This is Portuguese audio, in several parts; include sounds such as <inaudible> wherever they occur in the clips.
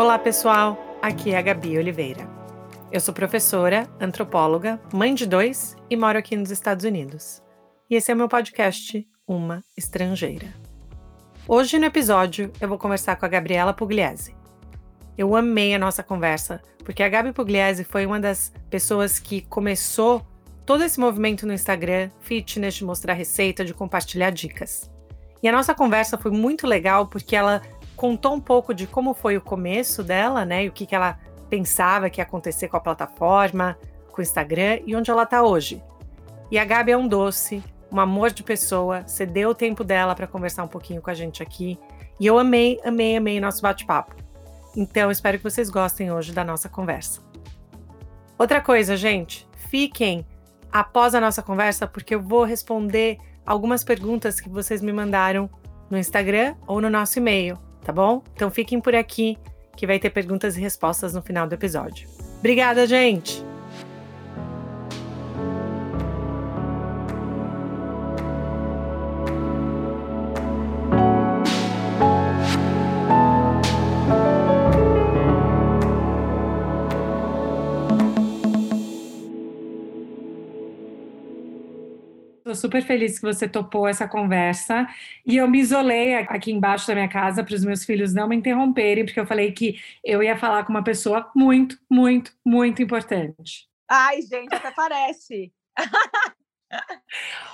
Olá, pessoal. Aqui é a Gabi Oliveira. Eu sou professora, antropóloga, mãe de dois e moro aqui nos Estados Unidos. E esse é o meu podcast Uma Estrangeira. Hoje no episódio eu vou conversar com a Gabriela Pugliese. Eu amei a nossa conversa, porque a Gabi Pugliese foi uma das pessoas que começou todo esse movimento no Instagram, fitness, de mostrar receita, de compartilhar dicas. E a nossa conversa foi muito legal porque ela contou um pouco de como foi o começo dela, né? E o que, que ela pensava que ia acontecer com a plataforma, com o Instagram e onde ela está hoje. E a Gabi é um doce, um amor de pessoa, cedeu o tempo dela para conversar um pouquinho com a gente aqui. E eu amei, amei, amei nosso bate-papo. Então, espero que vocês gostem hoje da nossa conversa. Outra coisa, gente, fiquem após a nossa conversa, porque eu vou responder algumas perguntas que vocês me mandaram no Instagram ou no nosso e-mail, tá bom? Então fiquem por aqui que vai ter perguntas e respostas no final do episódio. Obrigada, gente! Estou super feliz que você topou essa conversa. E eu me isolei aqui embaixo da minha casa para os meus filhos não me interromperem, porque eu falei que eu ia falar com uma pessoa muito, muito, muito importante. Ai, gente, até parece.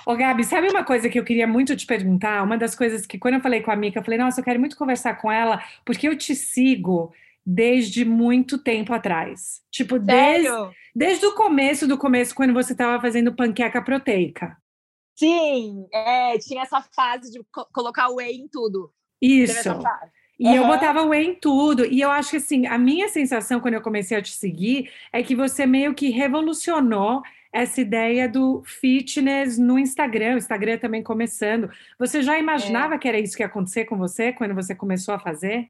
Ô, Gabi, sabe uma coisa que eu queria muito te perguntar? Uma das coisas que, quando eu falei com a Mica, eu falei, nossa, eu quero muito conversar com ela, porque eu te sigo desde muito tempo atrás. Tipo, desde, desde o começo do começo, quando você estava fazendo panqueca proteica. Sim, é, tinha essa fase de co colocar whey em tudo. Isso. E uhum. eu botava whey em tudo. E eu acho que assim, a minha sensação quando eu comecei a te seguir é que você meio que revolucionou essa ideia do fitness no Instagram, o Instagram também começando. Você já imaginava é. que era isso que ia acontecer com você quando você começou a fazer?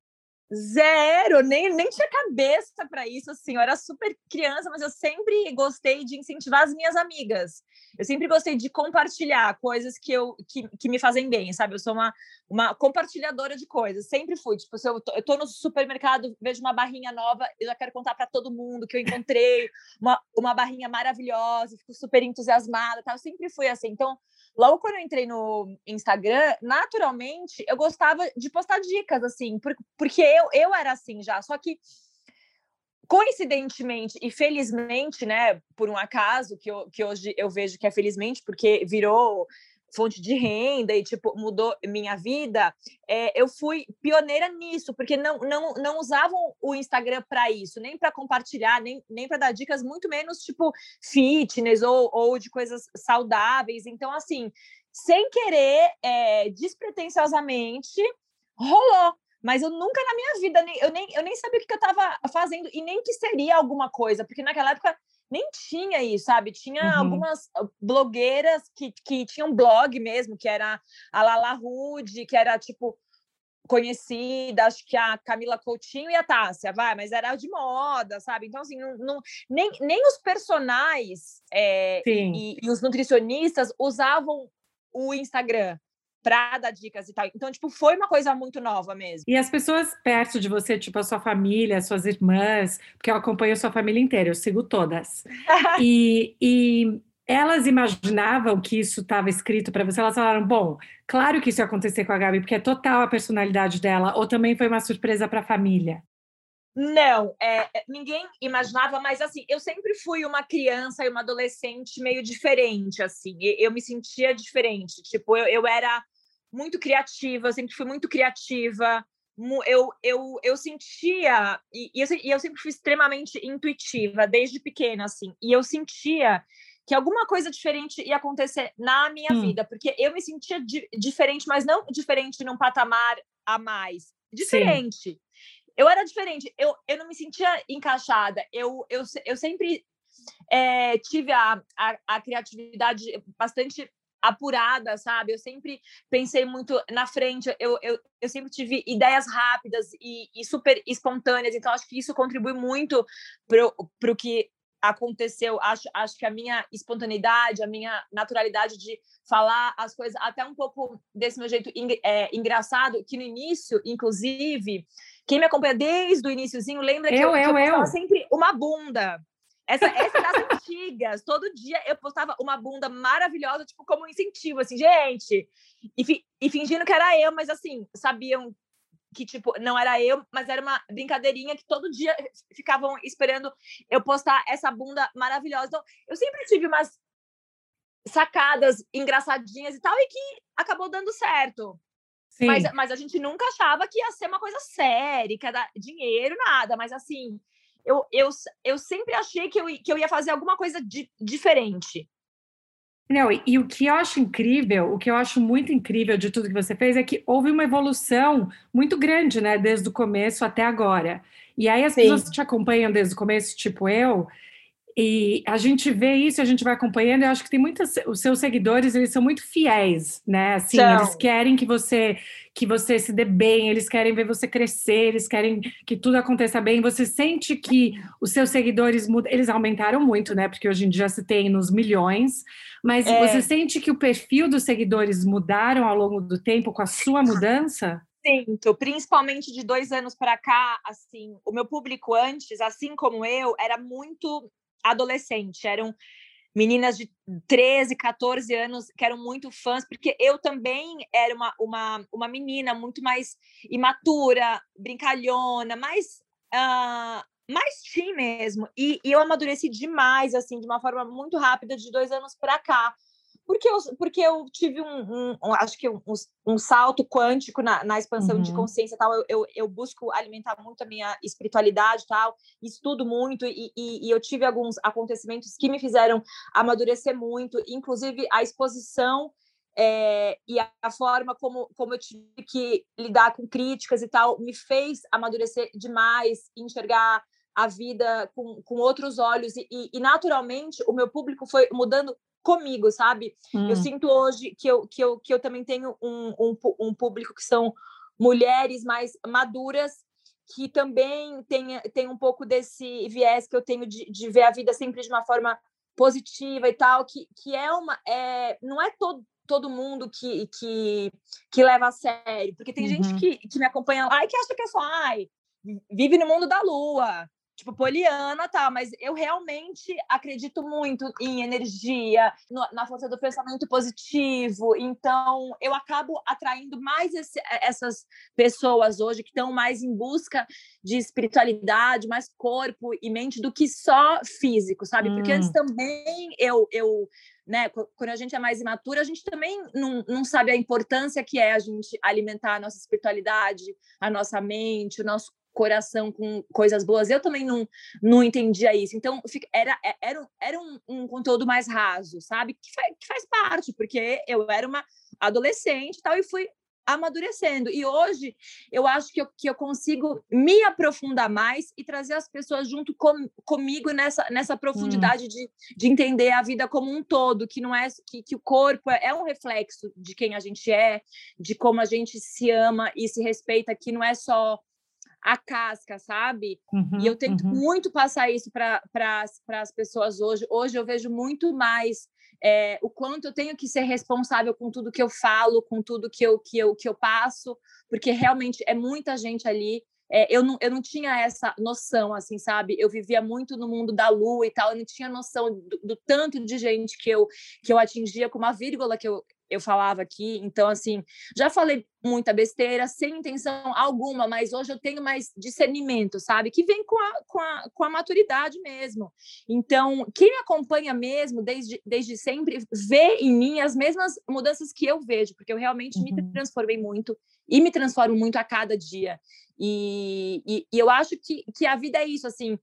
Zero, nem, nem tinha cabeça para isso, assim, eu era super criança, mas eu sempre gostei de incentivar as minhas amigas. Eu sempre gostei de compartilhar coisas que, eu, que, que me fazem bem, sabe? Eu sou uma, uma compartilhadora de coisas, sempre fui. Tipo, se eu tô, eu tô no supermercado, vejo uma barrinha nova, eu já quero contar para todo mundo que eu encontrei uma, uma barrinha maravilhosa, fico super entusiasmada, tá? Eu sempre fui assim. Então, logo quando eu entrei no Instagram, naturalmente eu gostava de postar dicas, assim, porque eu, eu era assim já, só que coincidentemente e felizmente, né, por um acaso, que, eu, que hoje eu vejo que é felizmente, porque virou fonte de renda e tipo mudou minha vida, é, eu fui pioneira nisso, porque não, não, não usavam o Instagram para isso, nem para compartilhar, nem, nem para dar dicas, muito menos tipo fitness ou, ou de coisas saudáveis. Então, assim, sem querer, é, despretensiosamente, rolou. Mas eu nunca na minha vida, eu nem, eu nem sabia o que eu estava fazendo e nem que seria alguma coisa, porque naquela época nem tinha isso, sabe? Tinha uhum. algumas ah, blogueiras que, que tinham blog mesmo, que era a Lala Rude, que era tipo conhecida, acho que a Camila Coutinho e a Tássia, vai, mas era de moda, sabe? Então, assim, não, não nem, nem os personagens é, e, e, os nutricionistas usavam o Instagram para dar dicas e tal. Então, tipo, foi uma coisa muito nova mesmo. E as pessoas perto de você, tipo a sua família, suas irmãs, porque eu acompanho a sua família inteira, eu sigo todas. <laughs> e, e elas imaginavam que isso estava escrito para você? Elas falaram, bom, claro que isso ia acontecer com a Gabi, porque é total a personalidade dela, ou também foi uma surpresa para a família? Não, é, é, ninguém imaginava, mas assim, eu sempre fui uma criança e uma adolescente meio diferente, assim, eu me sentia diferente, tipo, eu, eu era muito criativa, sempre fui muito criativa. Eu, eu, eu sentia, e, eu, e eu sempre fui extremamente intuitiva, desde pequena, assim, e eu sentia que alguma coisa diferente ia acontecer na minha hum. vida, porque eu me sentia di diferente, mas não diferente num patamar a mais, diferente. Sim. Eu era diferente, eu, eu não me sentia encaixada, eu, eu, eu sempre é, tive a, a, a criatividade bastante apurada, sabe? Eu sempre pensei muito na frente, eu, eu, eu sempre tive ideias rápidas e, e super espontâneas, então acho que isso contribui muito para o que aconteceu. Acho, acho que a minha espontaneidade, a minha naturalidade de falar as coisas, até um pouco desse meu jeito é, engraçado, que no início, inclusive, quem me acompanha desde o iníciozinho lembra que eu, eu, eu, eu. sempre uma bunda. Essa, essa é das antigas. Todo dia eu postava uma bunda maravilhosa, tipo, como um incentivo, assim, gente. E, fi, e fingindo que era eu, mas assim, sabiam que, tipo, não era eu, mas era uma brincadeirinha que todo dia ficavam esperando eu postar essa bunda maravilhosa. Então, eu sempre tive umas sacadas engraçadinhas e tal, e que acabou dando certo. Mas, mas a gente nunca achava que ia ser uma coisa séria, que ia dar dinheiro, nada. Mas assim, eu, eu, eu sempre achei que eu, que eu ia fazer alguma coisa di, diferente. Não, e, e, o que eu acho incrível, o que eu acho muito incrível de tudo que você fez é que houve uma evolução muito grande, né, desde o começo até agora. E aí as Sim. pessoas que te acompanham desde o começo, tipo eu, e a gente vê isso, a gente vai acompanhando. Eu acho que tem muitos os seus seguidores, eles são muito fiéis, né? Assim, então... eles querem que você que você se dê bem, eles querem ver você crescer, eles querem que tudo aconteça bem. Você sente que os seus seguidores mudam, eles aumentaram muito, né? Porque hoje em dia se tem nos milhões, mas é... você sente que o perfil dos seguidores mudaram ao longo do tempo com a sua mudança? Sinto, principalmente de dois anos para cá, assim, o meu público antes, assim como eu, era muito adolescente, eram meninas de 13, 14 anos que eram muito fãs, porque eu também era uma, uma, uma menina muito mais imatura, brincalhona, mais, uh, mais teen mesmo. E, e eu amadureci demais, assim, de uma forma muito rápida, de dois anos para cá porque eu, porque eu tive um, um, acho que um, um, salto quântico na, na expansão uhum. de consciência tal. Eu, eu, eu, busco alimentar muito a minha espiritualidade tal, estudo muito e, e, e, eu tive alguns acontecimentos que me fizeram amadurecer muito, inclusive a exposição é, e a, a, forma como, como eu tive que lidar com críticas e tal me fez amadurecer demais, enxergar a vida com, com outros olhos e, e naturalmente o meu público foi mudando comigo, sabe? Hum. Eu sinto hoje que eu, que eu, que eu também tenho um, um, um público que são mulheres mais maduras que também tem, tem um pouco desse viés que eu tenho de, de ver a vida sempre de uma forma positiva e tal, que, que é uma. É, não é todo, todo mundo que, que, que leva a sério, porque tem uhum. gente que, que me acompanha lá e que acha que é só, ai, vive no mundo da lua, tipo, poliana, tá, mas eu realmente acredito muito em energia, no, na força do pensamento positivo, então eu acabo atraindo mais esse, essas pessoas hoje que estão mais em busca de espiritualidade, mais corpo e mente do que só físico, sabe? Porque antes hum. também eu, eu né, quando a gente é mais imatura, a gente também não, não sabe a importância que é a gente alimentar a nossa espiritualidade, a nossa mente, o nosso coração com coisas boas. Eu também não, não entendia isso. Então, era, é, era, era um, um conteúdo mais raso, sabe? Que faz, que faz parte, porque eu era uma adolescente e tal, e fui amadurecendo. E hoje eu acho que eu, que eu consigo me aprofundar mais e trazer as pessoas junto com, comigo nessa, nessa hum. profundidade hum. de, de entender a vida como um todo, que não é que, que o corpo é, é um reflexo de quem a gente é, de como a gente se ama e se respeita, que não é só a casca, sabe? Uhum, e eu tento uhum. muito passar isso para as pessoas hoje. Hoje eu vejo muito mais é, o quanto eu tenho que ser responsável com tudo que eu falo, com tudo que eu, que eu, que eu passo, porque realmente é muita gente ali. É, eu, não, eu não tinha essa noção, assim, sabe? Eu vivia muito no mundo da lua e tal, eu não tinha noção do, do tanto de gente que eu, que eu atingia com uma vírgula que eu, eu falava aqui. Então, assim, já falei muita besteira, sem intenção alguma, mas hoje eu tenho mais discernimento, sabe? Que vem com a, com a, com a maturidade mesmo. Então, quem me acompanha mesmo desde, desde sempre vê em mim as mesmas mudanças que eu vejo, porque eu realmente uhum. me transformei muito e me transformo muito a cada dia. E, e, e eu acho que, que a vida é isso, assim,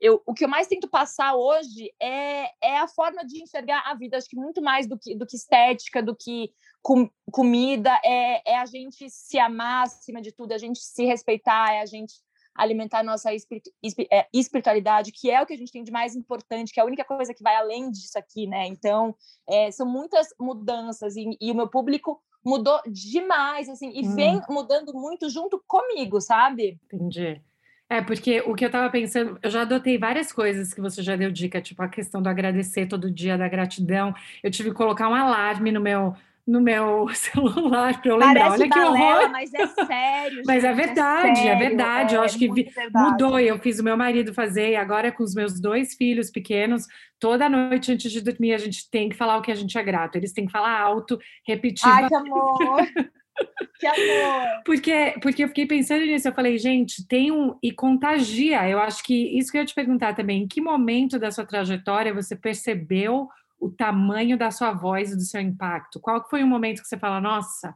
eu, o que eu mais tento passar hoje é, é a forma de enxergar a vida. Acho que muito mais do que, do que estética, do que com, comida, é, é a gente se amar acima de tudo, é a gente se respeitar, é a gente alimentar a nossa é, espiritualidade, que é o que a gente tem de mais importante, que é a única coisa que vai além disso aqui, né? Então, é, são muitas mudanças e, e, o meu público mudou demais, assim, e hum. vem mudando muito junto comigo, sabe? Entendi. É, porque o que eu estava pensando, eu já adotei várias coisas que você já deu dica, tipo a questão do agradecer todo dia, da gratidão. Eu tive que colocar um alarme no meu no meu <laughs> celular para eu lembrar. Parece Olha que horror. Mas é sério. mas é gente, é verdade, sério, é verdade. eu acho que vi, mudou. Eu fiz o meu marido fazer, e agora com os meus dois filhos pequenos, toda noite antes de dormir, a gente tem que falar o que a gente é grato. Eles têm que falar alto, repetir. Ai, que amor! <laughs> <laughs> que amor! Porque, porque eu fiquei pensando nisso, eu falei, gente, tem um. E contagia. Eu acho que isso que eu ia te perguntar também, em que momento da sua trajetória você percebeu o tamanho da sua voz e do seu impacto? Qual foi o momento que você fala, nossa,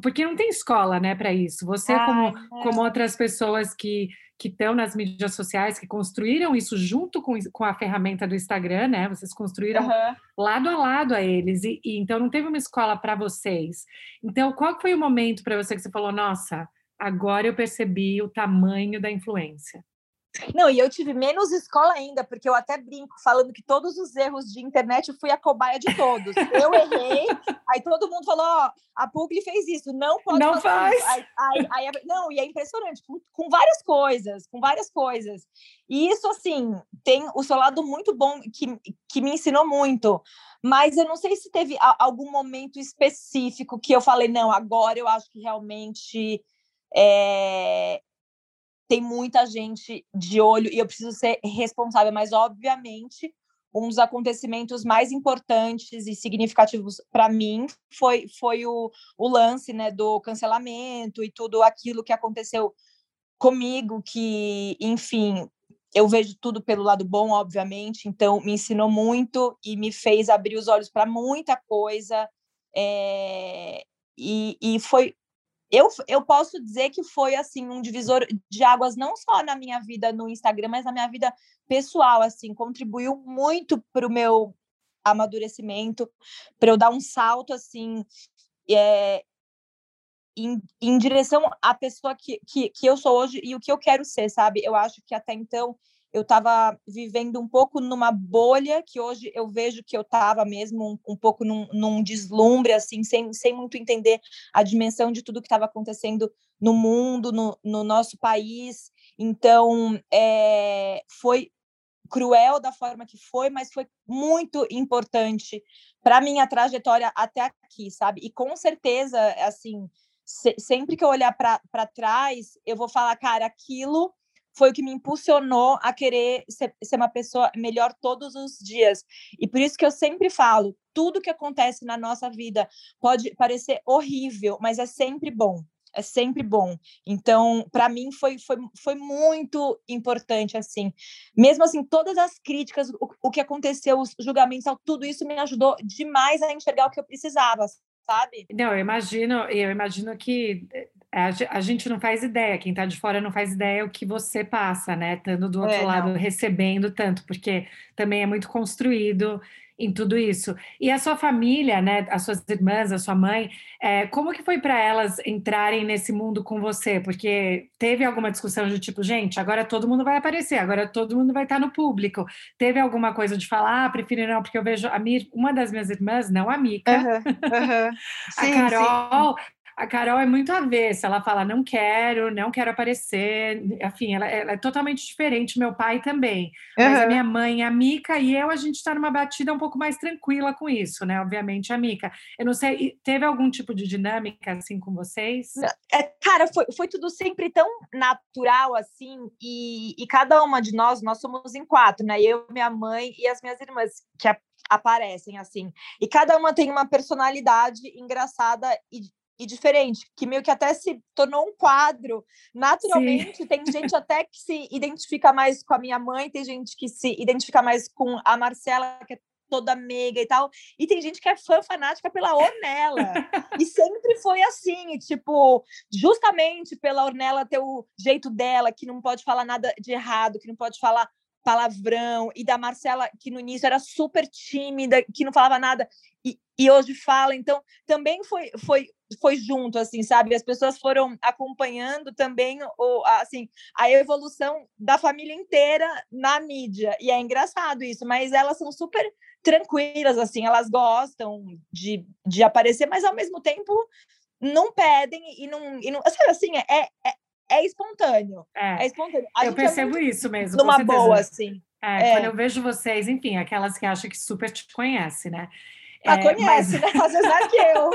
porque não tem escola, né, para isso. Você, Ai, como, é. como outras pessoas que que estão nas mídias sociais, que construíram isso junto com, com a ferramenta do Instagram, né? Vocês construíram uhum. lado a lado a eles, e, e então não teve uma escola para vocês. Então, qual foi o momento para você que você falou, nossa, agora eu percebi o tamanho da influência? Não, e eu tive menos escola ainda, porque eu até brinco falando que todos os erros de internet eu fui a cobaia de todos. Eu errei, <laughs> aí todo mundo falou: ó, a Pugli fez isso, não pode Não faz. Aí, aí, aí, não, e é impressionante, com, com, várias coisas, com várias coisas. E isso, assim, tem o seu lado muito bom, que, que me ensinou muito. Mas eu não sei se teve algum momento específico que eu falei: não, agora eu acho que realmente. É, tem muita gente de olho e eu preciso ser responsável, mas obviamente um dos acontecimentos mais importantes e significativos para mim foi, foi o, o lance né, do cancelamento e tudo aquilo que aconteceu comigo, que, enfim, eu vejo tudo pelo lado bom, obviamente, então me ensinou muito e me fez abrir os olhos para muita coisa. É, e, e foi eu, eu posso dizer que foi assim um divisor de águas não só na minha vida no Instagram, mas na minha vida pessoal, assim, contribuiu muito para o meu amadurecimento, para eu dar um salto assim é, em, em direção à pessoa que, que, que eu sou hoje e o que eu quero ser, sabe? Eu acho que até então eu estava vivendo um pouco numa bolha que hoje eu vejo que eu estava mesmo um, um pouco num, num, deslumbre, assim, sem, sem muito entender a dimensão de tudo que estava acontecendo no mundo, no, no, nosso país. Então, é, foi cruel da forma que foi, mas foi muito importante para minha trajetória até aqui, sabe? E com certeza, assim, se, sempre que eu olhar para trás, eu vou falar, cara, aquilo foi o que me impulsionou a querer ser, ser, uma pessoa melhor todos os dias. E por isso que eu sempre falo: tudo que acontece na nossa vida pode parecer horrível, mas é sempre bom. É sempre bom. Então, para mim, foi, foi, foi muito importante, assim. Mesmo assim, todas as críticas, o, o que aconteceu, os julgamentos, tudo isso me ajudou demais a enxergar o que eu precisava, sabe? Não, eu imagino, eu imagino que eh, a gente não faz ideia, quem está de fora não faz ideia o que você passa, né? Estando do outro é, lado, não. recebendo tanto, porque também é muito construído em tudo isso. E a sua família, né? As suas irmãs, a sua mãe, é, como que foi para elas entrarem nesse mundo com você? Porque teve alguma discussão de tipo, gente, agora todo mundo vai aparecer, agora todo mundo vai estar no público. Teve alguma coisa de falar, ah, prefiro não, porque eu vejo a minha, uma das minhas irmãs, não a Mica, uhum, uhum. <laughs> a Carol, sim a Carol é muito avessa, ela fala, não quero, não quero aparecer, enfim, ela, ela é totalmente diferente, meu pai também, uhum. mas a minha mãe, a Mica e eu, a gente está numa batida um pouco mais tranquila com isso, né, obviamente, a Mica. Eu não sei, teve algum tipo de dinâmica, assim, com vocês? É, cara, foi, foi tudo sempre tão natural, assim, e, e cada uma de nós, nós somos em quatro, né, eu, minha mãe e as minhas irmãs, que aparecem, assim, e cada uma tem uma personalidade engraçada e e diferente, que meio que até se tornou um quadro. Naturalmente, Sim. tem gente até que se identifica mais com a minha mãe, tem gente que se identifica mais com a Marcela, que é toda meiga e tal, e tem gente que é fã fanática pela Ornella. e sempre foi assim, e, tipo, justamente pela Ornella ter o jeito dela, que não pode falar nada de errado, que não pode falar palavrão, e da Marcela, que no início era super tímida, que não falava nada, e, e hoje fala. Então, também foi, foi, foi junto, assim, sabe? As pessoas foram acompanhando também o, assim, a evolução da família inteira na mídia. E é engraçado isso, mas elas são super tranquilas, assim, elas gostam de, de aparecer, mas ao mesmo tempo não pedem e não. E não sabe assim, é, é, é espontâneo. É, é espontâneo. A eu é percebo é isso mesmo. Numa boa, assim. É, é, quando eu vejo vocês, enfim, aquelas que acham que super te conhecem, né? Ah, é, conhece, mas... né? Às vezes é que eu.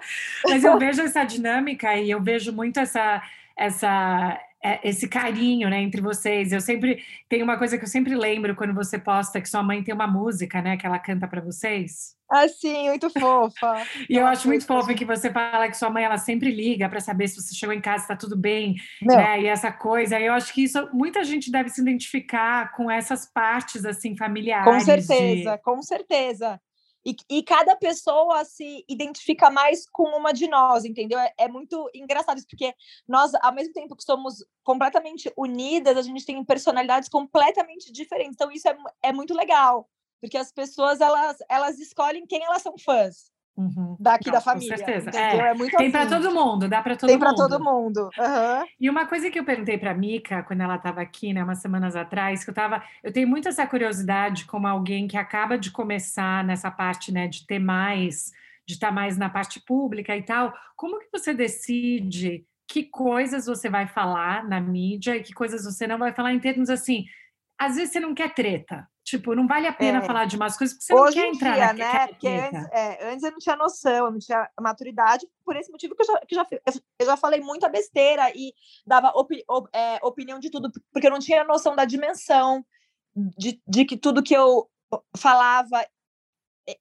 <laughs> mas eu vejo essa dinâmica e eu vejo muito essa, essa é, esse carinho, né, entre vocês. Eu sempre tem uma coisa que eu sempre lembro quando você posta que sua mãe tem uma música, né, que ela canta para vocês. Ah, sim, muito fofa. e eu acho muito fofa que você fala que sua mãe ela sempre liga para saber se você chegou em casa, está tudo bem, Não. né? E essa coisa. Eu acho que isso muita gente deve se identificar com essas partes assim familiares. Com certeza, de... com certeza. E, e, cada pessoa se identifica mais com uma de nós, entendeu? É, é, muito engraçado isso, porque nós, ao mesmo tempo que somos completamente unidas, a gente tem personalidades completamente diferentes. Então, isso é, é muito legal, porque as pessoas elas, elas escolhem quem elas são fãs. Uhum. daqui Não, da família. Com certeza. É. é muito Tem assim. para todo mundo, dá para todo Tem mundo. Tem para todo mundo. Uhum. E uma coisa que eu perguntei para Mica quando ela estava aqui, né, umas semanas atrás, que eu tava, eu tenho muito essa curiosidade como alguém que acaba de começar nessa parte, né, de ter mais, de estar tá mais na parte pública e tal. Como que você decide que coisas você vai falar na mídia e que coisas você não vai falar em termos assim? Às vezes você não quer treta, Tipo, não vale a pena é. falar de umas coisas porque você Hoje não quer entrar dia, né? Porque antes, é, antes eu não tinha noção, eu não tinha maturidade, por esse motivo que eu já, que já, eu já falei muita besteira e dava opi, op, é, opinião de tudo, porque eu não tinha noção da dimensão de, de que tudo que eu falava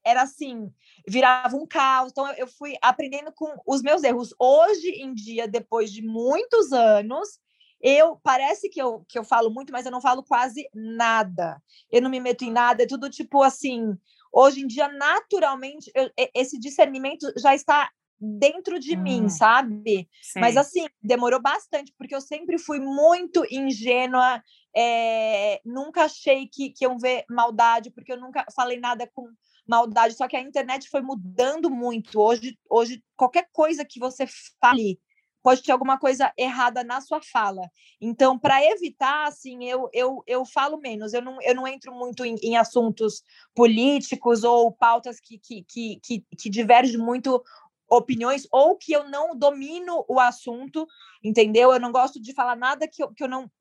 era assim, virava um caos. Então eu fui aprendendo com os meus erros. Hoje em dia, depois de muitos anos, eu parece que eu, que eu falo muito, mas eu não falo quase nada. Eu não me meto em nada, é tudo tipo assim. Hoje em dia, naturalmente, eu, esse discernimento já está dentro de hum, mim, sabe? Sim. Mas assim, demorou bastante, porque eu sempre fui muito ingênua, é, nunca achei que, que iam ver maldade, porque eu nunca falei nada com maldade, só que a internet foi mudando muito. Hoje, hoje qualquer coisa que você fale pode ter alguma coisa errada na sua fala. Então, para evitar, assim, eu, eu, eu falo menos, eu não, eu não entro muito em, em assuntos políticos ou pautas que, que, que, que, que divergem muito opiniões ou que eu não domino o assunto, entendeu? Eu não gosto de falar nada que eu, que eu não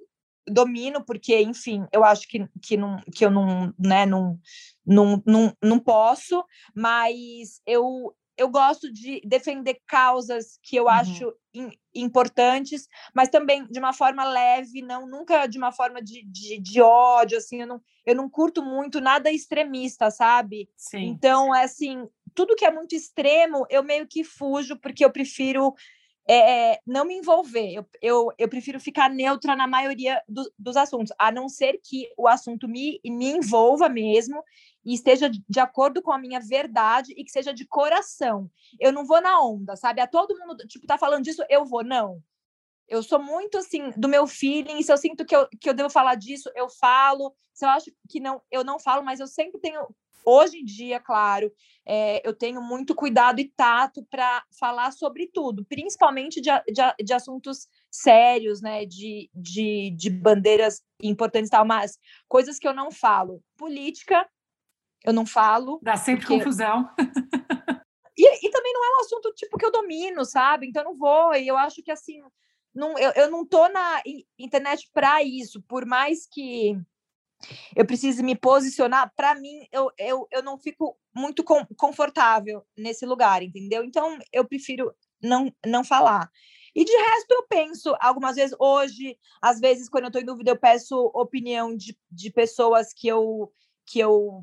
domino, porque, enfim, eu acho que, que, não, que eu não, né, não, não, não, não posso, mas eu, eu gosto de defender causas que eu uhum. acho in, importantes, mas também de uma forma leve, não nunca de uma forma de, de, de, ódio, assim, eu não, eu não curto muito nada extremista, sabe? Sim. Então, é assim, tudo que é muito extremo, eu meio que fujo, porque eu prefiro é, não me envolver. Eu, eu, eu, prefiro ficar neutra na maioria do, dos assuntos, a não ser que o assunto me, me envolva mesmo e esteja de acordo com a minha verdade e que seja de coração. Eu não vou na onda, sabe? A todo mundo, tipo, tá falando disso, eu vou. Não. Eu sou muito assim do meu feeling. Se eu sinto que eu, que eu devo falar disso, eu falo. Se eu acho que não, eu não falo, mas eu sempre tenho. Hoje em dia, claro, é, eu tenho muito cuidado e tato para falar sobre tudo, principalmente de, de, de, assuntos sérios, né? De, de, de bandeiras importantes e tal, mas coisas que eu não falo. Política, eu não falo. Dá sempre porque... confusão. <laughs> E, e, também não é um assunto tipo que eu domino, sabe? Então eu não vou. E eu acho que assim, não, eu, eu não tô na internet para isso, por mais que eu precise me posicionar, para mim eu, eu, eu não fico muito com, confortável nesse lugar, entendeu? Então eu prefiro não, não falar. E de resto, eu penso, algumas vezes, hoje, às vezes, quando eu estou em dúvida, eu peço opinião de, de pessoas que eu, que eu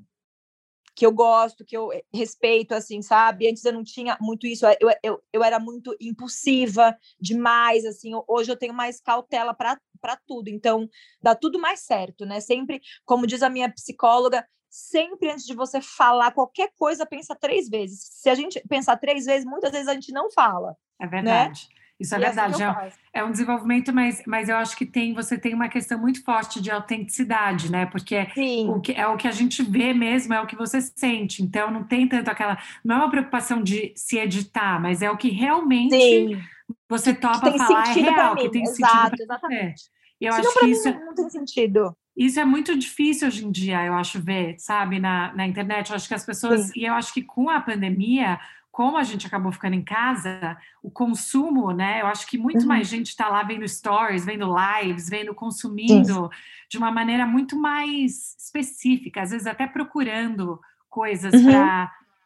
que eu gosto, que eu eh, respeito, assim, sabe? Antes eu não tinha muito isso, eu, eu, eu era muito impulsiva demais, assim, hoje eu tenho mais cautela para tudo, então dá tudo mais certo, né? Sempre, como diz a minha psicóloga, sempre antes de você falar qualquer coisa, pensa três vezes. Se a gente pensar três vezes, muitas vezes a gente não fala. É né? verdade. Né? Isso é e verdade. Assim é, é, um desenvolvimento, mas, mas eu acho que tem, você tem uma questão muito forte de autenticidade, né? Porque o que, é o que a gente vê mesmo, é o que você sente. Então não tem tanto aquela. Não é uma preocupação de se editar, mas é o que realmente Sim. você topa falar é real, que tem Exato, sentido. Pra exatamente. Você. Eu Senão, acho que isso. Não tem sentido. Isso é muito difícil hoje em dia, eu acho, ver, sabe, na, na internet. Eu acho que as pessoas. Sim. E eu acho que com a pandemia como a gente acabou ficando em casa, o consumo, né? Eu acho que muito uhum. mais gente está lá vendo stories, vendo lives, vendo, consumindo de uma maneira muito mais específica, às vezes até procurando coisas uhum.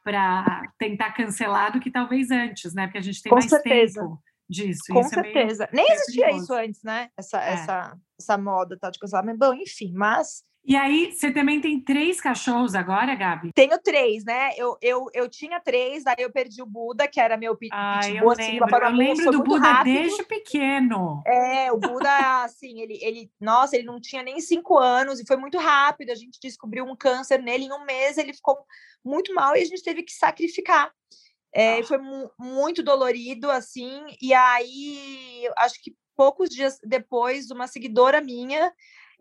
para tentar cancelar do que talvez antes, né? Porque a gente tem Com mais certeza. tempo disso. Com isso certeza. É Nem existia isso antes, né? Essa, é. essa, essa moda tal de cancelamento. Bom, enfim, mas e aí, você também tem três cachorros agora, Gabi? Tenho três, né? Eu, eu, eu tinha três, daí eu perdi o Buda, que era meu pitbull. Ah, eu assim, lembro, eu lembro do Buda rápido. desde pequeno. É, o Buda, assim, ele, ele... Nossa, ele não tinha nem cinco anos e foi muito rápido. A gente descobriu um câncer nele em um mês, ele ficou muito mal e a gente teve que sacrificar. É, ah. Foi mu muito dolorido, assim, e aí, acho que poucos dias depois, uma seguidora minha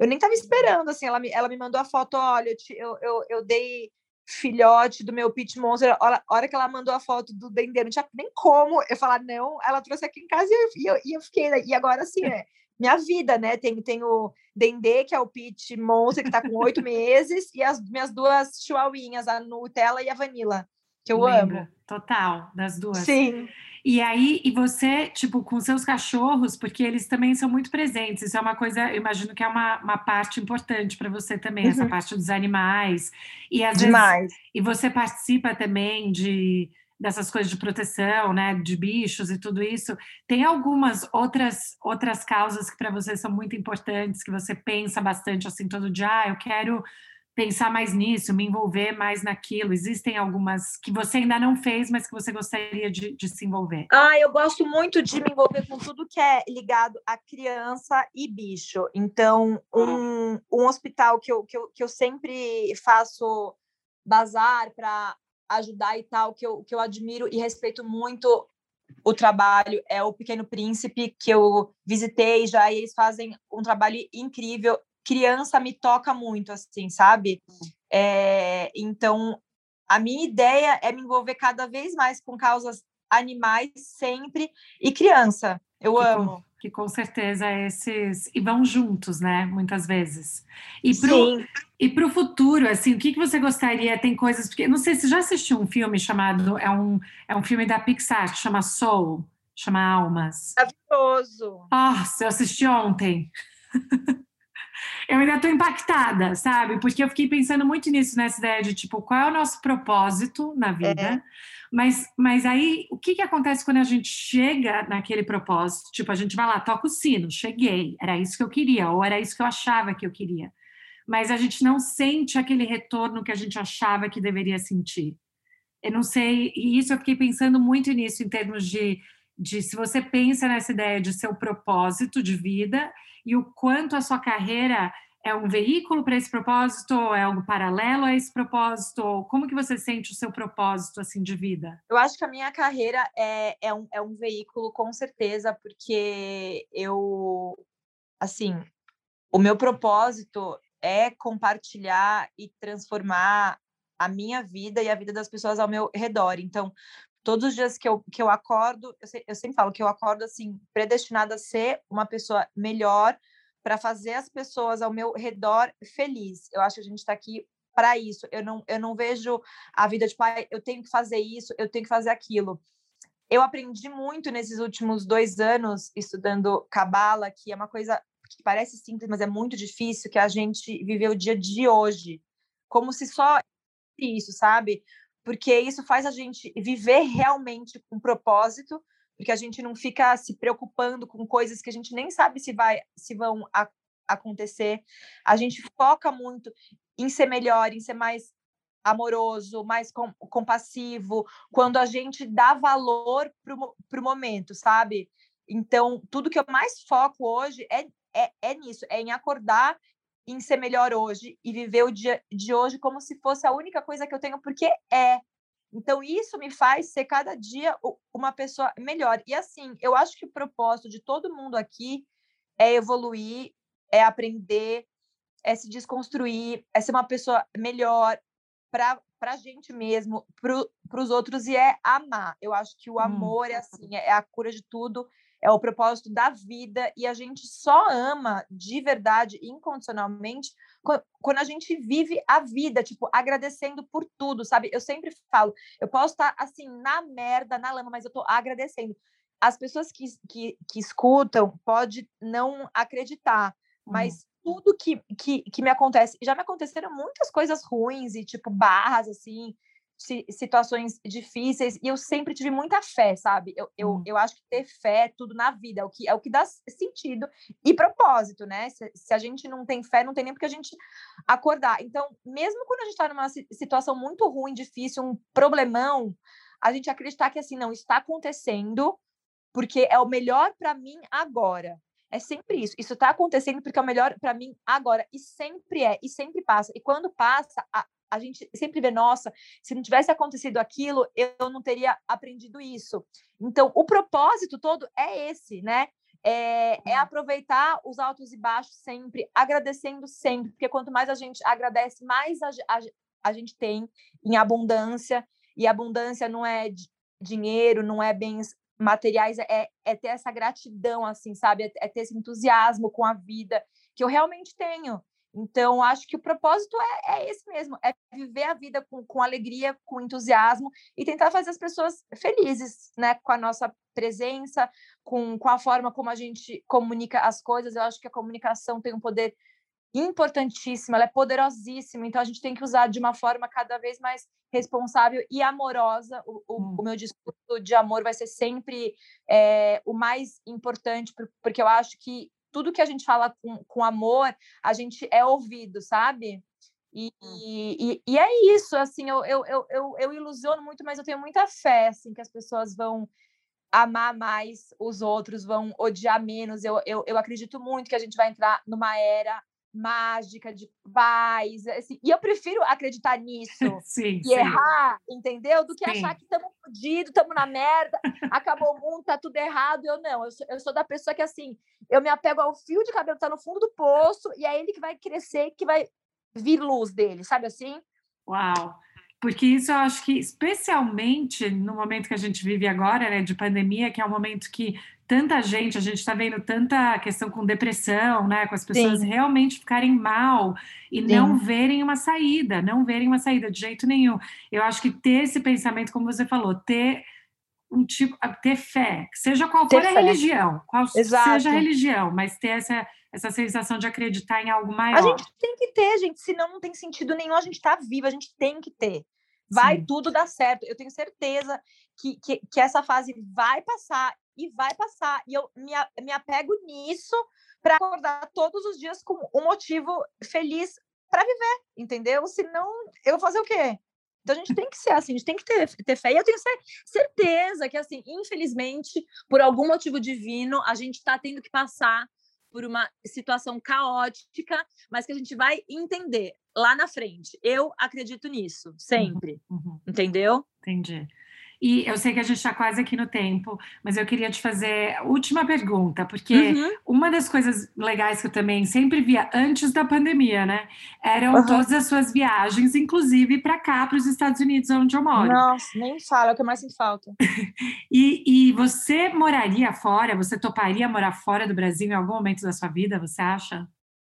eu nem estava esperando, assim, ela me, ela me mandou a foto, olha, eu, te, eu, eu, eu, dei filhote do meu pit monster, a hora que ela mandou a foto do dendê, não tinha nem como eu falar não, ela trouxe aqui em casa e eu, e eu, fiquei, e agora assim, é minha vida, né, tem, tem o dendê, que é o pit monster, que está com oito meses, e as minhas duas chihuahuinhas, a Nutella e a Vanilla, que eu amo. Total, das duas. Sim. E aí, e você, tipo, com seus cachorros, porque eles também são muito presentes, isso é uma coisa, eu imagino que é uma, uma parte importante para você também, uhum. essa parte dos animais. E às Demais. vezes. E você participa também de dessas coisas de proteção, né, de bichos e tudo isso. Tem algumas outras outras causas que para você são muito importantes, que você pensa bastante assim todo dia, ah, eu quero pensar mais nisso, me envolver mais naquilo? Existem algumas que você ainda não fez, mas que você gostaria de, de, se envolver? Ah, eu gosto muito de me envolver com tudo que é ligado a criança e bicho. Então, um, um hospital que eu, que, eu, que eu sempre faço bazar para ajudar e tal, que eu, que eu admiro e respeito muito o trabalho é o Pequeno Príncipe, que eu visitei já, e eles fazem um trabalho incrível criança me toca muito, assim, sabe? É, então, a minha ideia é me envolver cada vez mais com causas animais sempre e criança. Eu que amo. Com, que com certeza esses. E vão juntos, né? Muitas vezes. E pro, Sim. E para o futuro, assim, o que, que você gostaria? Tem coisas. Porque não sei se já assistiu um filme chamado. É um, é um filme da Pixar que chama Soul, chama Almas. Maravilhoso. Nossa, eu assisti ontem. <laughs> eu ainda estou impactada, sabe? Porque eu fiquei pensando muito nisso, nessa ideia de tipo, qual é o nosso propósito na vida? É. Mas, mas aí, o que, que acontece quando a gente chega naquele propósito? Tipo, a gente vai lá, toca o sino, cheguei, era isso que eu queria, ou era isso que eu achava que eu queria. Mas a gente não sente aquele retorno que a gente achava que deveria sentir. Eu não sei, e isso eu fiquei pensando muito nisso, em termos de, de se você pensa nessa ideia de seu propósito de vida e o quanto a sua carreira é um veículo para esse propósito ou é algo paralelo a esse propósito? Como que você sente o seu propósito assim de vida? Eu acho que a minha carreira é, é, um, é um veículo com certeza, porque eu assim, o meu propósito é compartilhar e transformar a minha vida e a vida das pessoas ao meu redor. Então, todos os dias que eu, que eu acordo, eu, eu sempre falo que eu acordo assim, predestinada a ser uma pessoa melhor para fazer as pessoas ao meu redor feliz. Eu acho que a gente está aqui para isso. Eu não, eu não vejo a vida de pai, eu tenho que fazer isso, eu tenho que fazer aquilo. Eu aprendi muito nesses últimos dois anos estudando cabala, que é uma coisa que parece simples, mas é muito difícil, que a gente viver o dia de hoje, como se só isso, sabe? Porque isso faz a gente viver realmente com propósito, porque a gente não fica se preocupando com coisas que a gente nem sabe se vai se vão a, acontecer. A gente foca muito em ser melhor, em ser mais amoroso, mais com, compassivo, quando a gente dá valor para o momento, sabe? Então, tudo que eu mais foco hoje é, é, é nisso, é em acordar em ser melhor hoje e viver o dia de hoje como se fosse a única coisa que eu tenho, porque é. Então, isso me faz ser cada dia uma pessoa melhor. E assim, eu acho que o propósito de todo mundo aqui é evoluir, é aprender, é se desconstruir, é ser uma pessoa melhor para a gente mesmo, para os outros e é amar. Eu acho que o hum. amor hum. é assim, é a cura de tudo é o propósito da vida e a gente só ama de verdade, incondicionalmente, quando a gente vive a vida, tipo, agradecendo por tudo, sabe? Eu sempre falo, eu posso estar assim na merda, na lama, mas eu tô agradecendo. As pessoas que, que, que escutam pode não acreditar, mas hum. tudo que, que, que me acontece, já me aconteceram muitas coisas ruins e tipo barras assim, situações difíceis e eu sempre tive muita fé, sabe? Eu, eu, hum. eu acho que ter fé é tudo na vida, é o que, é o que dá sentido e propósito, né? Se, se a gente não tem fé, não tem nem porque a gente acordar. Então, mesmo quando a gente está numa situação muito ruim, difícil, um problemão, a gente acreditar que assim, não, está acontecendo porque é o melhor para mim agora. É sempre isso. Isso está acontecendo porque é o melhor para mim agora. E sempre é, e sempre passa. E quando passa, a, a gente sempre vê, nossa, se não tivesse acontecido aquilo, eu não teria aprendido isso. Então, o propósito todo é esse, né? É, é, aproveitar os altos e baixos sempre, agradecendo sempre, porque quanto mais a gente agradece, mais a, a, a gente tem em abundância, e abundância não é dinheiro, não é bens materiais é, é ter essa gratidão, assim, sabe? É, é, ter esse entusiasmo com a vida que eu realmente tenho. Então, acho que o propósito é, é esse mesmo: é viver a vida com, com alegria, com entusiasmo e tentar fazer as pessoas felizes, né? Com a nossa presença, com, com a forma como a gente comunica as coisas. Eu acho que a comunicação tem um poder importantíssima, ela é poderosíssima, então a gente tem que usar de uma forma cada vez mais responsável e amorosa. O, o, hum. o meu discurso de amor vai ser sempre é, o mais importante, porque eu acho que tudo que a gente fala com, com amor, a gente é ouvido, sabe? E, hum. e, e, é isso, assim, eu, eu, eu, eu, ilusiono muito, mas eu tenho muita fé, assim, que as pessoas vão amar mais os outros, vão odiar menos. Eu, eu, eu acredito muito que a gente vai entrar numa era mágica de paz. Assim, e eu prefiro acreditar nisso <laughs> sim, e sim. errar, entendeu? Do que sim. achar que estamos fodidos, estamos na merda, acabou o mundo, tá tudo errado. Eu não, eu sou, eu sou da pessoa que assim, eu me apego ao fio de cabelo que tá no fundo do poço e é ele que vai crescer, que vai vir luz dele, sabe assim? Uau! Porque isso eu acho que, especialmente no momento que a gente vive agora, né, de pandemia, que é um momento que tanta gente, a gente está vendo tanta questão com depressão, né? Com as pessoas Sim. realmente ficarem mal e Sim. não verem uma saída, não verem uma saída de jeito nenhum. Eu acho que ter esse pensamento, como você falou, ter um tipo, ter fé, seja qual for a religião, qual Exato. seja a religião, mas ter essa, essa sensação de acreditar em algo maior. A gente tem que ter, gente, senão não tem sentido nenhum, a gente está vivo, a gente tem que ter. Vai Sim. tudo dar certo. Eu tenho certeza que, que, que essa fase vai passar e vai passar. E eu me, me apego nisso para acordar todos os dias com um motivo feliz para viver, entendeu? Senão, eu vou fazer o quê? Então a gente tem que ser assim, a gente tem que ter, ter fé. E eu tenho certeza que, assim, infelizmente, por algum motivo divino, a gente está tendo que passar por uma situação caótica, mas que a gente vai entender lá na frente. Eu acredito nisso, uhum, sempre. Uhum. Entendeu? Entendi. E eu sei que a gente está quase aqui no tempo, mas eu queria te fazer a última pergunta, porque uhum. uma das coisas legais que eu também sempre via antes da pandemia, né? Eram uhum. todas as suas viagens, inclusive para cá, para os Estados Unidos, onde eu moro. Nossa, nem fala, é o que mais sinto falta. <laughs> e, e você moraria fora? Você toparia morar fora do Brasil em algum momento da sua vida, você acha?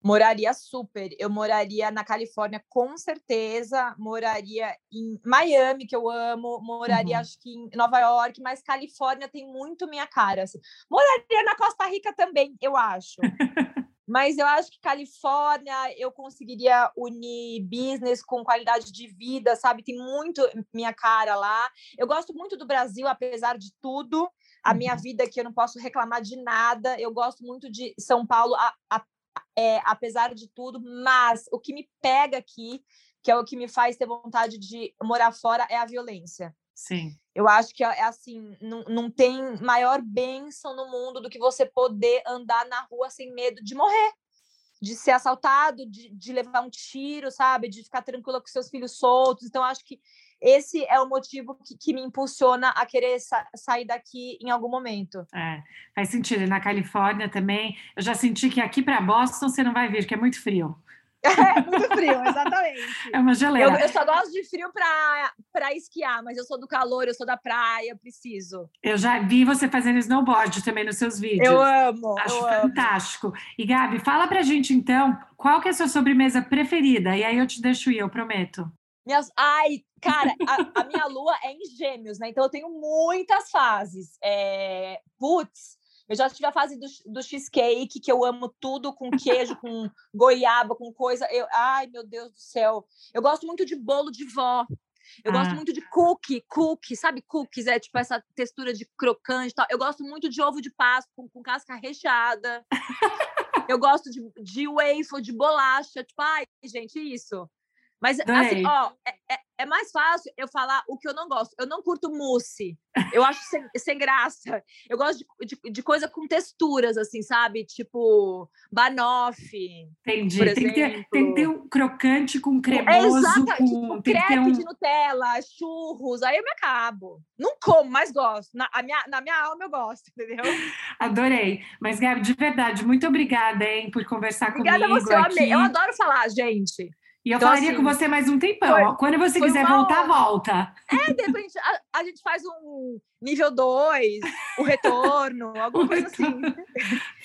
Moraria super. Eu moraria na Califórnia, com certeza. Moraria em Miami, que eu amo. Moraria, uhum. acho que em Nova York, mas Califórnia tem muito minha cara. Assim. Moraria na Costa Rica também, eu acho. mas eu acho que Califórnia eu conseguiria unir business com qualidade de vida, sabe? Tem muito minha cara lá. Eu gosto muito do Brasil, apesar de tudo. A minha uhum. vida aqui eu não posso reclamar de nada. Eu gosto muito de São Paulo, a, a é, apesar de tudo, mas o que me pega aqui, que é o que me faz ter vontade de morar fora, é a violência. Sim. Eu acho que é, é assim, não, não tem maior bênção no mundo do que você poder andar na rua sem medo de morrer, de ser assaltado, de, de levar um tiro, sabe? De ficar tranquila com seus filhos soltos. Então, acho que esse é o motivo que, que me impulsiona a querer sa sair daqui em algum momento. É, faz sentido. Na Califórnia também, eu já senti que aqui para Boston você não vai vir, que é muito frio. <laughs> É, muito frio, exatamente. É uma geleira. Eu, eu só gosto de frio para esquiar, mas eu sou do calor, eu sou da praia, preciso. Eu já vi você fazendo snowboard também nos seus vídeos. Eu amo. Acho eu fantástico. Amo. E Gabi, fala pra gente então, qual que é a sua sobremesa preferida? E aí eu te deixo ir, eu prometo. Minhas... Ai, cara, a, a, minha lua é em gêmeos, né? Então eu tenho muitas fases. É... Putz, eu já tive a fase do, do cheesecake, que eu amo tudo com queijo, com goiaba, com coisa. Eu... Ai, meu Deus do céu. Eu gosto muito de bolo de vó. Eu ah. gosto muito de cookie, cookie, sabe cookies? É tipo essa textura de crocante e tal. Eu gosto muito de ovo de Páscoa com, com casca recheada. eu gosto de, de waffle, de bolacha. Tipo, ai, gente, isso. Mas, assim, ó, é, é, é, mais fácil eu falar o que eu não gosto. Eu não curto mousse. Eu acho sem, sem graça. Eu gosto de, de, de, coisa com texturas, assim, sabe? Tipo, banoffee. Entendi. Tem que, ter, tem que ter um crocante com cremoso. exato. Com, tipo, crepe um... de Nutella, churros. Aí eu me acabo. Não como, mas gosto. Na, a minha, na minha alma eu gosto, <laughs> entendeu? Adorei. Mas, Gabi, de verdade, muito obrigada, hein, por conversar obrigada comigo. Obrigada a você, eu amei. Eu adoro falar, gente. E eu então, falaria assim, com você mais um tempão. Foi, Quando você quiser voltar, volta. É, de repente a, a gente faz um nível 2, o retorno, <laughs> alguma coisa assim.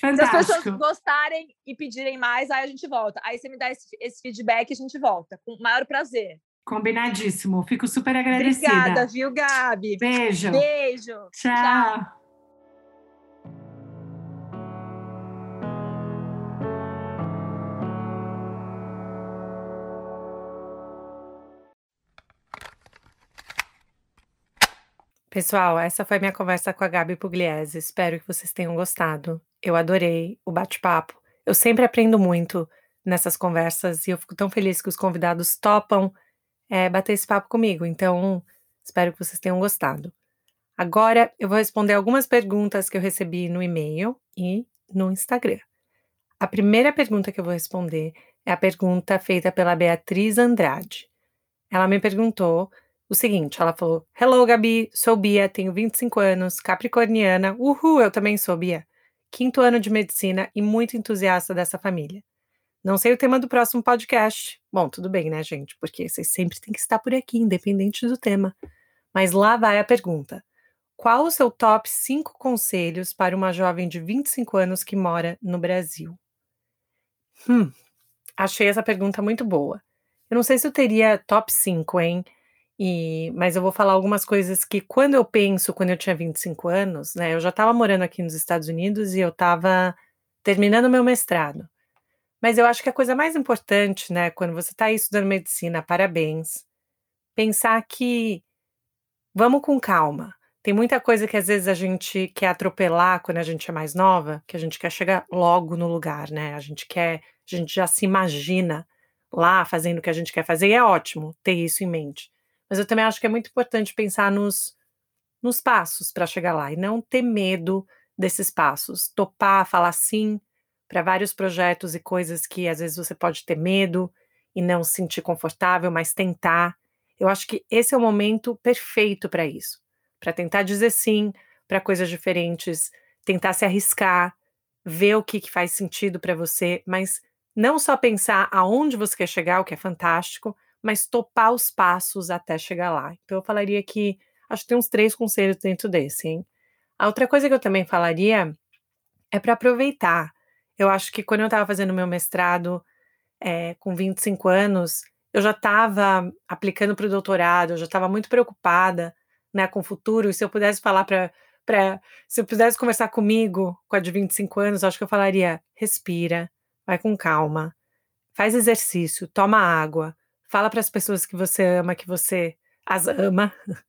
Fantástico. <laughs> Se as pessoas gostarem e pedirem mais, aí a gente volta. Aí você me dá esse, esse feedback e a gente volta, com o maior prazer. Combinadíssimo. Fico super agradecida. Obrigada, viu, Gabi? Beijo. Beijo. Tchau. Tchau. Pessoal, essa foi minha conversa com a Gabi Pugliese. Espero que vocês tenham gostado. Eu adorei o bate-papo. Eu sempre aprendo muito nessas conversas e eu fico tão feliz que os convidados topam é, bater esse papo comigo. Então, espero que vocês tenham gostado. Agora eu vou responder algumas perguntas que eu recebi no e-mail e no Instagram. A primeira pergunta que eu vou responder é a pergunta feita pela Beatriz Andrade. Ela me perguntou o seguinte: ela falou: Hello, Gabi, sou Bia, tenho 25 anos, capricorniana, uhul, eu também sou Bia. Quinto ano de medicina e muito entusiasta dessa família. Não sei o tema do próximo podcast. Bom, tudo bem, né, gente? Porque vocês sempre têm que estar por aqui, independente do tema. Mas lá vai a pergunta: Qual o seu top 5 conselhos para uma jovem de 25 anos que mora no Brasil? Hum, achei essa pergunta muito boa. Eu não sei se eu teria top 5, hein? E, mas eu vou falar algumas coisas que quando eu penso, quando eu tinha 25 anos, né, eu já estava morando aqui nos Estados Unidos e eu estava terminando meu mestrado. Mas eu acho que a coisa mais importante, né, quando você está estudando medicina, parabéns, pensar que vamos com calma. Tem muita coisa que às vezes a gente quer atropelar quando a gente é mais nova, que a gente quer chegar logo no lugar, né? A gente quer, a gente já se imagina lá fazendo o que a gente quer fazer e é ótimo ter isso em mente. Mas eu também acho que é muito importante pensar nos, nos passos para chegar lá e não ter medo desses passos. Topar, falar sim para vários projetos e coisas que às vezes você pode ter medo e não se sentir confortável, mas tentar. Eu acho que esse é o momento perfeito para isso, para tentar dizer sim para coisas diferentes, tentar se arriscar, ver o que, que faz sentido para você, mas não só pensar aonde você quer chegar, o que é fantástico, mas topar os passos até chegar lá. Então eu falaria que acho que tem uns três conselhos dentro desse, hein? A outra coisa que eu também falaria é para aproveitar. Eu acho que quando eu estava fazendo meu mestrado é, com 25 anos, eu já estava aplicando para o doutorado, eu já estava muito preocupada né, com o futuro. E se eu pudesse falar para. Se eu pudesse conversar comigo com a de 25 anos, acho que eu falaria: respira, vai com calma, faz exercício, toma água, fala para as pessoas que você ama, que você as ama, <laughs>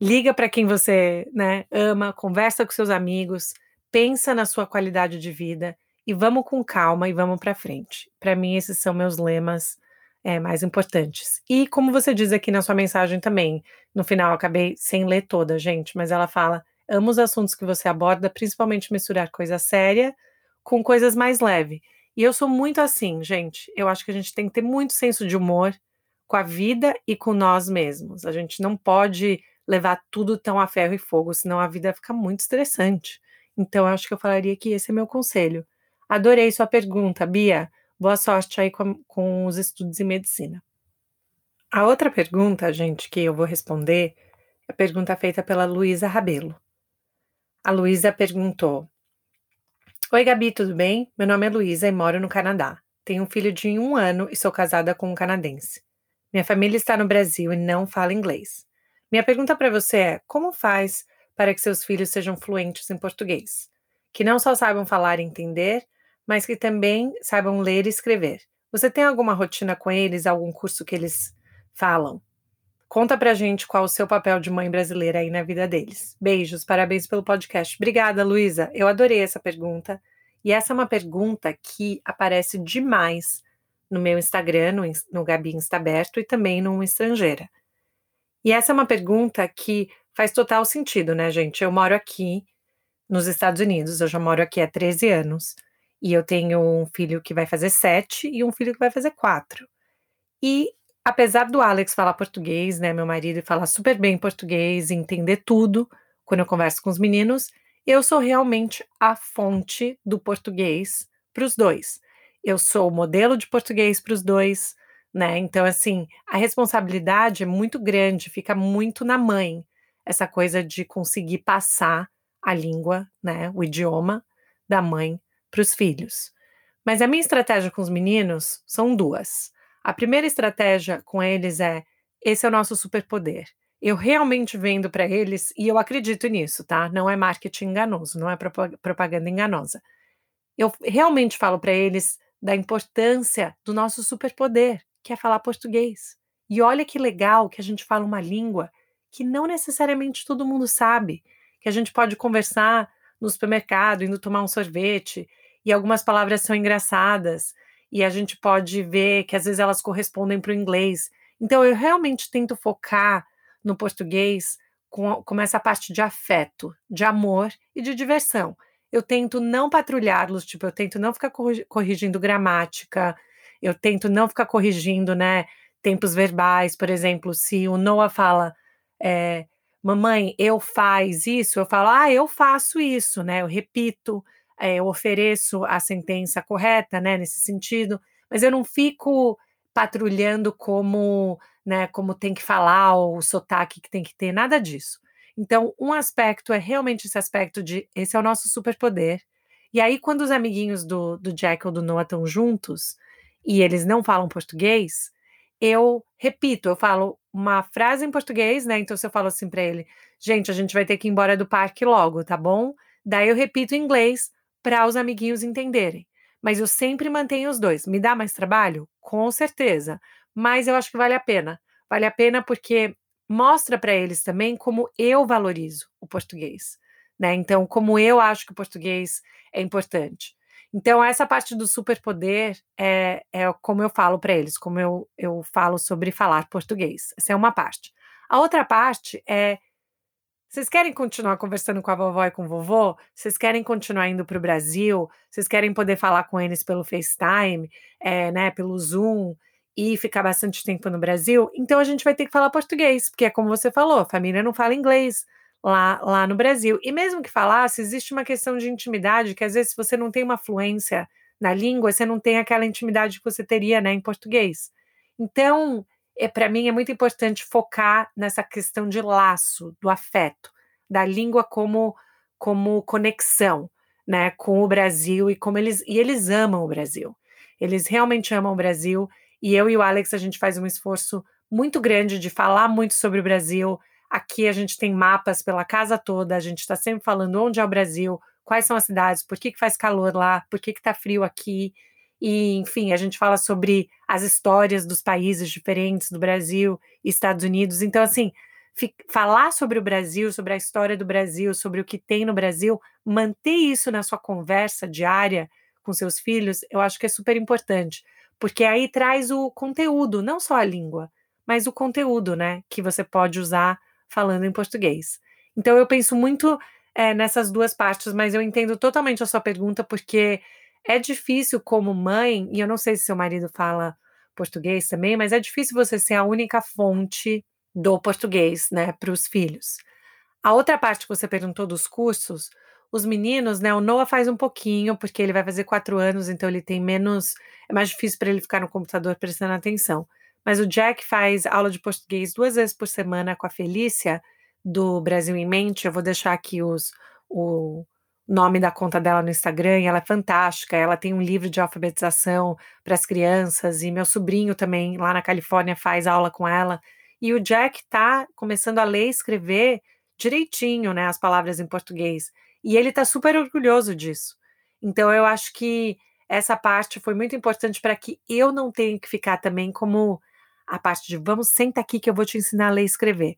liga para quem você né, ama, conversa com seus amigos, pensa na sua qualidade de vida e vamos com calma e vamos para frente. Para mim, esses são meus lemas é, mais importantes. E como você diz aqui na sua mensagem também, no final acabei sem ler toda, gente, mas ela fala: amo os assuntos que você aborda, principalmente misturar coisa séria com coisas mais leves. E eu sou muito assim, gente. Eu acho que a gente tem que ter muito senso de humor com a vida e com nós mesmos. A gente não pode levar tudo tão a ferro e fogo, senão a vida fica muito estressante. Então, eu acho que eu falaria que esse é meu conselho. Adorei sua pergunta, Bia. Boa sorte aí com, com os estudos em medicina. A outra pergunta, gente, que eu vou responder é a pergunta feita pela Luísa Rabelo. A Luísa perguntou: Oi, Gabi, tudo bem? Meu nome é Luísa e moro no Canadá. Tenho um filho de um ano e sou casada com um canadense. Minha família está no Brasil e não fala inglês. Minha pergunta para você é: como faz para que seus filhos sejam fluentes em português? Que não só saibam falar e entender, mas que também saibam ler e escrever. Você tem alguma rotina com eles, algum curso que eles falam? Conta pra gente qual o seu papel de mãe brasileira aí na vida deles. Beijos, parabéns pelo podcast. Obrigada, Luísa. Eu adorei essa pergunta. E essa é uma pergunta que aparece demais no meu Instagram, no, no Gabi Instaberto e também no Estrangeira. E essa é uma pergunta que faz total sentido, né, gente? Eu moro aqui nos Estados Unidos, eu já moro aqui há 13 anos, e eu tenho um filho que vai fazer 7 e um filho que vai fazer 4. E apesar do Alex falar português, né, meu marido, falar super bem português, entender tudo quando eu converso com os meninos, eu sou realmente a fonte do português para os dois. Eu sou modelo de português para os dois, né? Então, assim, a responsabilidade é muito grande, fica muito na mãe, essa coisa de conseguir passar a língua, né, o idioma da mãe para os filhos. Mas a minha estratégia com os meninos são duas. A primeira estratégia com eles é: esse é o nosso superpoder. Eu realmente vendo para eles, e eu acredito nisso, tá? Não é marketing enganoso, não é propaganda enganosa. Eu realmente falo para eles da importância do nosso superpoder, que é falar português. E olha que legal que a gente fala uma língua que não necessariamente todo mundo sabe, que a gente pode conversar no supermercado, indo tomar um sorvete, e algumas palavras são engraçadas, e a gente pode ver que às vezes elas correspondem para o inglês. Então, eu realmente tento focar no português com, com essa parte de afeto, de amor e de diversão. Eu tento não patrulhá-los, tipo, eu tento não ficar corrigindo gramática, eu tento não ficar corrigindo, né, tempos verbais, por exemplo, se o Noah fala, é, mamãe, eu faz isso, eu falo, ah, eu faço isso, né, eu repito, é, eu ofereço a sentença correta, né, nesse sentido, mas eu não fico patrulhando como, né, como tem que falar, o sotaque que tem que ter, nada disso. Então, um aspecto é realmente esse aspecto de esse é o nosso superpoder. E aí, quando os amiguinhos do, do Jack ou do Noah estão juntos e eles não falam português, eu repito, eu falo uma frase em português, né? Então, se eu falo assim para ele, gente, a gente vai ter que ir embora do parque logo, tá bom? Daí eu repito em inglês para os amiguinhos entenderem. Mas eu sempre mantenho os dois. Me dá mais trabalho? Com certeza. Mas eu acho que vale a pena. Vale a pena porque mostra para eles também como eu valorizo o português. Né? Então, como eu acho que o português é importante. Então, essa parte do superpoder é, é como eu falo para eles, como eu, eu falo sobre falar português. Essa é uma parte. A outra parte é vocês querem continuar conversando com a vovó e com o vovô? Vocês querem continuar indo para o Brasil? Vocês querem poder falar com eles pelo FaceTime, é, né, pelo Zoom e ficar bastante tempo no Brasil? Então a gente vai ter que falar português, porque é como você falou, a família não fala inglês lá, lá no Brasil. E mesmo que falasse, existe uma questão de intimidade que às vezes você não tem uma fluência na língua, você não tem aquela intimidade que você teria, né, em português. Então, é, para mim é muito importante focar nessa questão de laço, do afeto, da língua como como conexão, né, com o Brasil e como eles e eles amam o Brasil. Eles realmente amam o Brasil e eu e o Alex a gente faz um esforço muito grande de falar muito sobre o Brasil. Aqui a gente tem mapas pela casa toda, a gente está sempre falando onde é o Brasil, quais são as cidades, por que, que faz calor lá, por que está frio aqui. E, enfim, a gente fala sobre as histórias dos países diferentes, do Brasil e Estados Unidos. Então, assim, falar sobre o Brasil, sobre a história do Brasil, sobre o que tem no Brasil, manter isso na sua conversa diária com seus filhos, eu acho que é super importante, porque aí traz o conteúdo, não só a língua, mas o conteúdo, né, que você pode usar falando em português. Então, eu penso muito é, nessas duas partes, mas eu entendo totalmente a sua pergunta, porque é difícil como mãe, e eu não sei se seu marido fala português também, mas é difícil você ser a única fonte do português, né, para os filhos. A outra parte que você perguntou dos cursos, os meninos, né, o Noah faz um pouquinho, porque ele vai fazer quatro anos, então ele tem menos, é mais difícil para ele ficar no computador prestando atenção. Mas o Jack faz aula de português duas vezes por semana com a Felícia, do Brasil em Mente. Eu vou deixar aqui os, o, nome da conta dela no Instagram ela é fantástica. Ela tem um livro de alfabetização para as crianças e meu sobrinho também lá na Califórnia faz aula com ela. E o Jack tá começando a ler e escrever direitinho, né, as palavras em português. E ele tá super orgulhoso disso. Então eu acho que essa parte foi muito importante para que eu não tenha que ficar também como a parte de vamos, senta aqui que eu vou te ensinar a ler e escrever.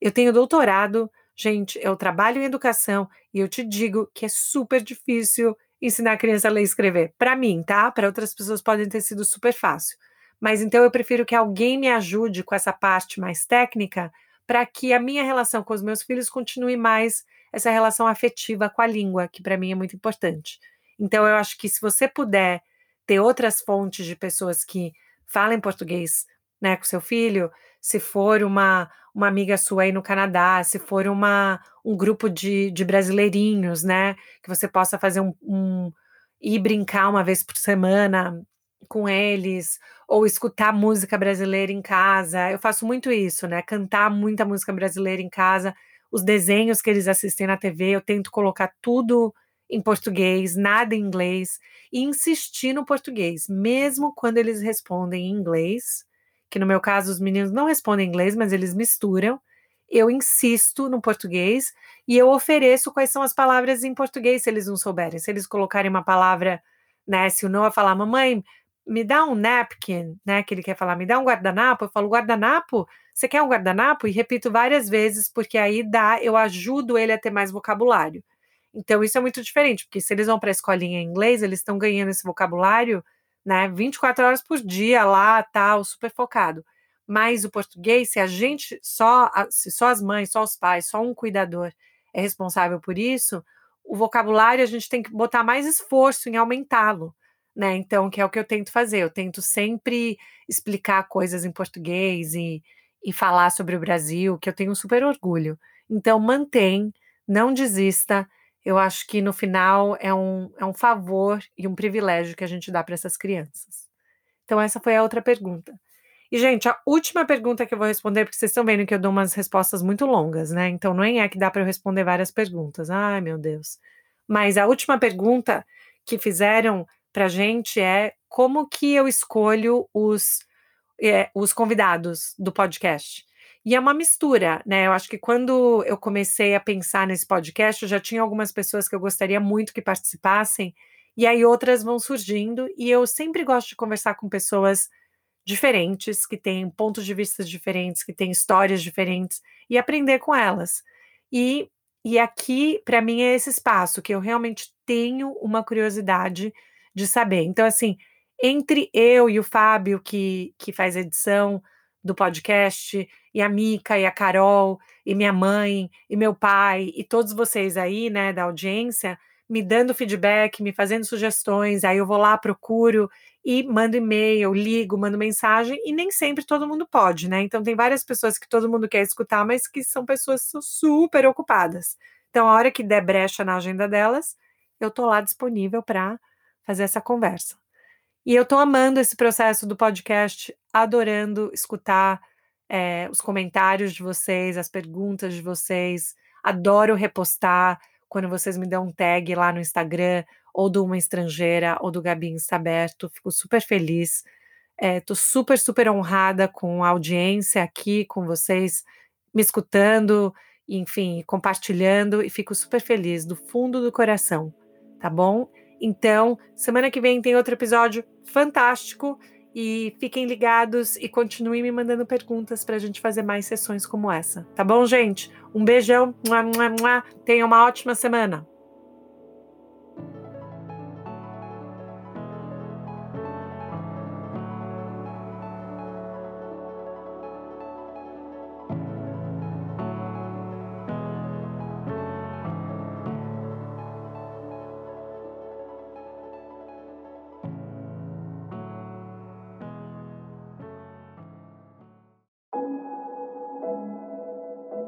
Eu tenho doutorado, gente, eu trabalho em educação e eu te digo que é super difícil ensinar a criança a ler e escrever. Para mim, tá? Para outras pessoas podem ter sido super fácil. Mas então eu prefiro que alguém me ajude com essa parte mais técnica para que a minha relação com os meus filhos continue mais essa relação afetiva com a língua, que para mim é muito importante. Então eu acho que se você puder ter outras fontes de pessoas que falem português, né, com seu filho, se for uma, uma amiga sua aí no Canadá, se for uma, um grupo de, de brasileirinhos, né, que você possa fazer um, um ir brincar uma vez por semana com eles, ou escutar música brasileira em casa. Eu faço muito isso, né? Cantar muita música brasileira em casa. Os desenhos que eles assistem na TV, eu tento colocar tudo em português, nada em inglês, e insistir no português, mesmo quando eles respondem em inglês, que no meu caso os meninos não respondem em inglês, mas eles misturam. Eu insisto no português e eu ofereço quais são as palavras em português se eles não souberem. Se eles colocarem uma palavra, né? Se o Noah falar, mamãe, me dá um napkin, né? Que ele quer falar, me dá um guardanapo. Eu falo, guardanapo? Você quer um guardanapo? E repito várias vezes, porque aí dá, eu ajudo ele a ter mais vocabulário. Então, isso é muito diferente, porque se eles vão para a escolinha em inglês, eles estão ganhando esse vocabulário, né? 24 horas por dia lá, tal, super focado. Mas o português, se a gente só, se só as mães, só os pais, só um cuidador é responsável por isso, o vocabulário a gente tem que botar mais esforço em aumentá-lo né? Então, que é o que eu tento fazer. Eu tento sempre explicar coisas em português e, e falar sobre o Brasil, que eu tenho super orgulho. Então, mantém, não desista. Eu acho que no final é um, é um favor e um privilégio que a gente dá para essas crianças. Então, essa foi a outra pergunta. E, gente, a última pergunta que eu vou responder, porque vocês estão vendo que eu dou umas respostas muito longas, né? Então, não é que dá para eu responder várias perguntas. Ai, meu Deus. Mas a última pergunta que fizeram para gente é como que eu escolho os, é, os convidados do podcast. E é uma mistura, né? Eu acho que quando eu comecei a pensar nesse podcast, eu já tinha algumas pessoas que eu gostaria muito que participassem, e aí outras vão surgindo, e eu sempre gosto de conversar com pessoas diferentes, que têm pontos de vista diferentes, que têm histórias diferentes, e aprender com elas. E, e aqui, para mim, é esse espaço que eu realmente tenho uma curiosidade de saber. Então, assim, entre eu e o Fábio, que, que faz edição do podcast, e a Mica, e a Carol, e minha mãe, e meu pai, e todos vocês aí, né, da audiência, me dando feedback, me fazendo sugestões, aí eu vou lá, procuro e mando e-mail, ligo, mando mensagem, e nem sempre todo mundo pode, né? Então tem várias pessoas que todo mundo quer escutar, mas que são pessoas super ocupadas. Então, a hora que der brecha na agenda delas, eu tô lá disponível para fazer essa conversa. E eu estou amando esse processo do podcast, adorando escutar é, os comentários de vocês, as perguntas de vocês. Adoro repostar quando vocês me dão um tag lá no Instagram, ou do Uma Estrangeira, ou do Gabi Está Aberto. Fico super feliz. Estou é, super, super honrada com a audiência aqui, com vocês me escutando, enfim, compartilhando, e fico super feliz do fundo do coração, tá bom? Então, semana que vem tem outro episódio fantástico e fiquem ligados e continuem me mandando perguntas para a gente fazer mais sessões como essa. Tá bom, gente? Um beijão. Tenha uma ótima semana.